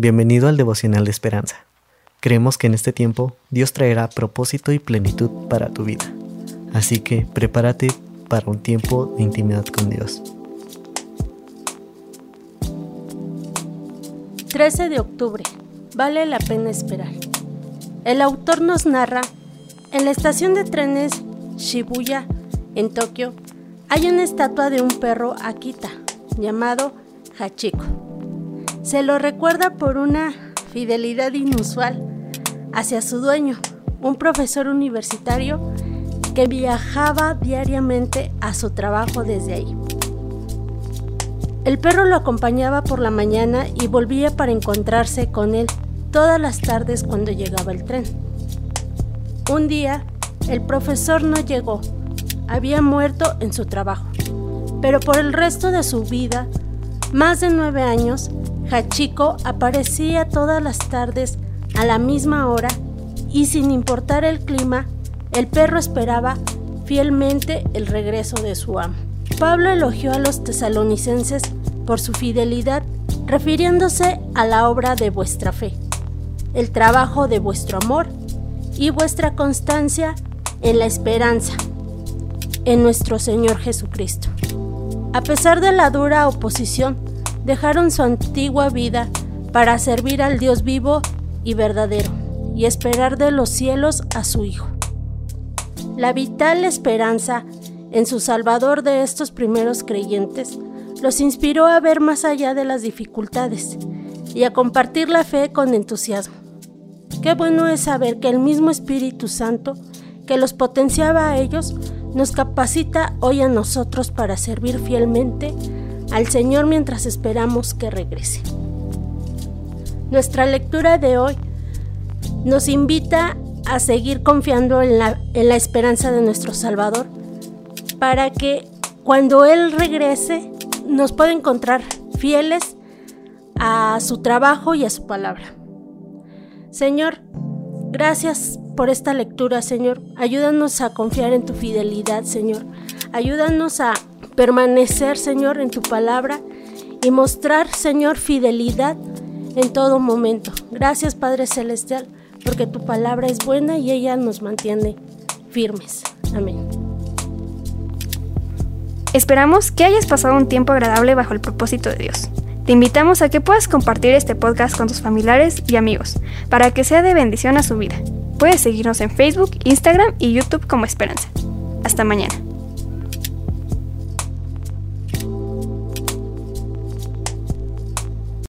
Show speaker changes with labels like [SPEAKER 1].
[SPEAKER 1] Bienvenido al devocional de esperanza. Creemos que en este tiempo Dios traerá propósito y plenitud para tu vida. Así que prepárate para un tiempo de intimidad con Dios.
[SPEAKER 2] 13 de octubre. Vale la pena esperar. El autor nos narra, en la estación de trenes Shibuya, en Tokio, hay una estatua de un perro Akita, llamado Hachiko se lo recuerda por una fidelidad inusual hacia su dueño, un profesor universitario que viajaba diariamente a su trabajo desde ahí. El perro lo acompañaba por la mañana y volvía para encontrarse con él todas las tardes cuando llegaba el tren. Un día, el profesor no llegó, había muerto en su trabajo, pero por el resto de su vida, más de nueve años, Hachiko aparecía todas las tardes a la misma hora y sin importar el clima, el perro esperaba fielmente el regreso de su amo. Pablo elogió a los tesalonicenses por su fidelidad, refiriéndose a la obra de vuestra fe, el trabajo de vuestro amor y vuestra constancia en la esperanza en nuestro Señor Jesucristo. A pesar de la dura oposición, dejaron su antigua vida para servir al Dios vivo y verdadero y esperar de los cielos a su Hijo. La vital esperanza en su Salvador de estos primeros creyentes los inspiró a ver más allá de las dificultades y a compartir la fe con entusiasmo. Qué bueno es saber que el mismo Espíritu Santo que los potenciaba a ellos nos capacita hoy a nosotros para servir fielmente al Señor mientras esperamos que regrese. Nuestra lectura de hoy nos invita a seguir confiando en la, en la esperanza de nuestro Salvador para que cuando Él regrese nos pueda encontrar fieles a su trabajo y a su palabra. Señor, gracias por esta lectura, Señor. Ayúdanos a confiar en tu fidelidad, Señor. Ayúdanos a permanecer, Señor, en tu palabra y mostrar, Señor, fidelidad en todo momento. Gracias, Padre Celestial, porque tu palabra es buena y ella nos mantiene firmes. Amén.
[SPEAKER 3] Esperamos que hayas pasado un tiempo agradable bajo el propósito de Dios. Te invitamos a que puedas compartir este podcast con tus familiares y amigos para que sea de bendición a su vida. Puedes seguirnos en Facebook, Instagram y YouTube como Esperanza. Hasta mañana.